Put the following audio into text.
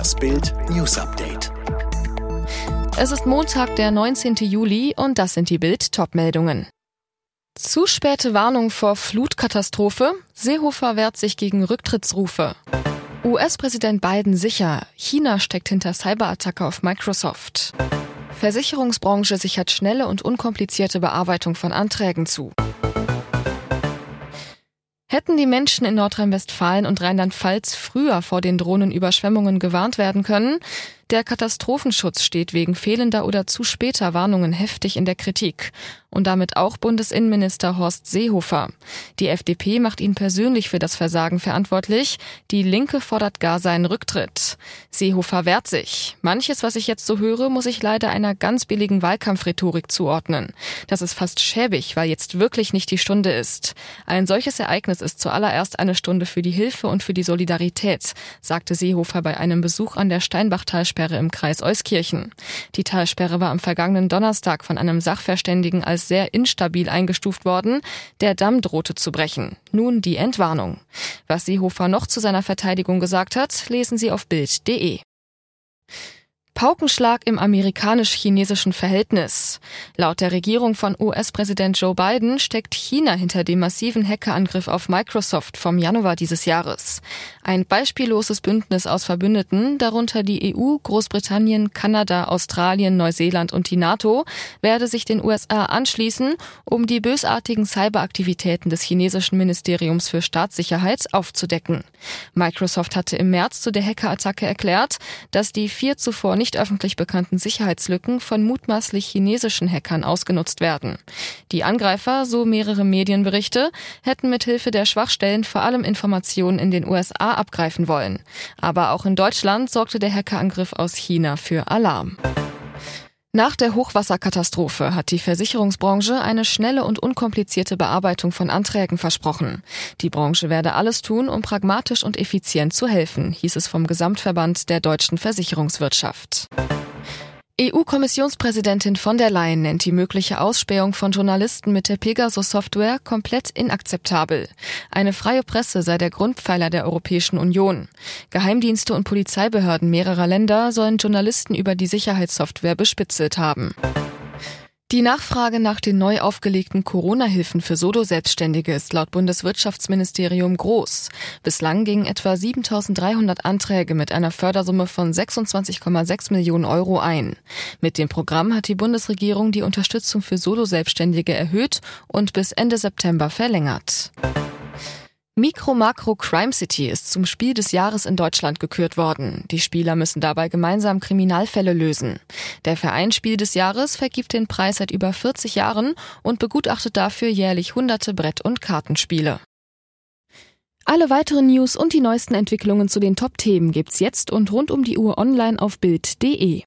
Das Bild News Update. Es ist Montag, der 19. Juli und das sind die Bild Topmeldungen. Zu späte Warnung vor Flutkatastrophe. Seehofer wehrt sich gegen Rücktrittsrufe. US-Präsident Biden sicher, China steckt hinter Cyberattacke auf Microsoft. Versicherungsbranche sichert schnelle und unkomplizierte Bearbeitung von Anträgen zu. Hätten die Menschen in Nordrhein-Westfalen und Rheinland-Pfalz früher vor den Drohnenüberschwemmungen gewarnt werden können, der Katastrophenschutz steht wegen fehlender oder zu später Warnungen heftig in der Kritik. Und damit auch Bundesinnenminister Horst Seehofer. Die FDP macht ihn persönlich für das Versagen verantwortlich. Die Linke fordert gar seinen Rücktritt. Seehofer wehrt sich. Manches, was ich jetzt so höre, muss ich leider einer ganz billigen Wahlkampfrhetorik zuordnen. Das ist fast schäbig, weil jetzt wirklich nicht die Stunde ist. Ein solches Ereignis ist zuallererst eine Stunde für die Hilfe und für die Solidarität, sagte Seehofer bei einem Besuch an der Steinbachtalsperre Talsperre im Kreis Euskirchen. Die Talsperre war am vergangenen Donnerstag von einem Sachverständigen als sehr instabil eingestuft worden. Der Damm drohte zu brechen. Nun die Entwarnung. Was Seehofer noch zu seiner Verteidigung gesagt hat, lesen Sie auf Bild.de. Paukenschlag im amerikanisch-chinesischen Verhältnis. Laut der Regierung von US-Präsident Joe Biden steckt China hinter dem massiven Hackerangriff auf Microsoft vom Januar dieses Jahres. Ein beispielloses Bündnis aus Verbündeten, darunter die EU, Großbritannien, Kanada, Australien, Neuseeland und die NATO, werde sich den USA anschließen, um die bösartigen Cyberaktivitäten des chinesischen Ministeriums für Staatssicherheit aufzudecken. Microsoft hatte im März zu der Hackerattacke erklärt, dass die vier zuvor nicht öffentlich bekannten Sicherheitslücken von mutmaßlich chinesischen Hackern ausgenutzt werden. Die Angreifer, so mehrere Medienberichte, hätten mithilfe der Schwachstellen vor allem Informationen in den USA abgreifen wollen. Aber auch in Deutschland sorgte der Hackerangriff aus China für Alarm. Nach der Hochwasserkatastrophe hat die Versicherungsbranche eine schnelle und unkomplizierte Bearbeitung von Anträgen versprochen. Die Branche werde alles tun, um pragmatisch und effizient zu helfen, hieß es vom Gesamtverband der deutschen Versicherungswirtschaft. EU-Kommissionspräsidentin von der Leyen nennt die mögliche Ausspähung von Journalisten mit der Pegasus-Software komplett inakzeptabel. Eine freie Presse sei der Grundpfeiler der Europäischen Union. Geheimdienste und Polizeibehörden mehrerer Länder sollen Journalisten über die Sicherheitssoftware bespitzelt haben. Die Nachfrage nach den neu aufgelegten Corona-Hilfen für Solo-Selbstständige ist laut Bundeswirtschaftsministerium groß. Bislang gingen etwa 7300 Anträge mit einer Fördersumme von 26,6 Millionen Euro ein. Mit dem Programm hat die Bundesregierung die Unterstützung für Solo-Selbstständige erhöht und bis Ende September verlängert. Micro Macro Crime City ist zum Spiel des Jahres in Deutschland gekürt worden. Die Spieler müssen dabei gemeinsam Kriminalfälle lösen. Der Verein Spiel des Jahres vergibt den Preis seit über 40 Jahren und begutachtet dafür jährlich hunderte Brett- und Kartenspiele. Alle weiteren News und die neuesten Entwicklungen zu den Top-Themen gibt's jetzt und rund um die Uhr online auf Bild.de.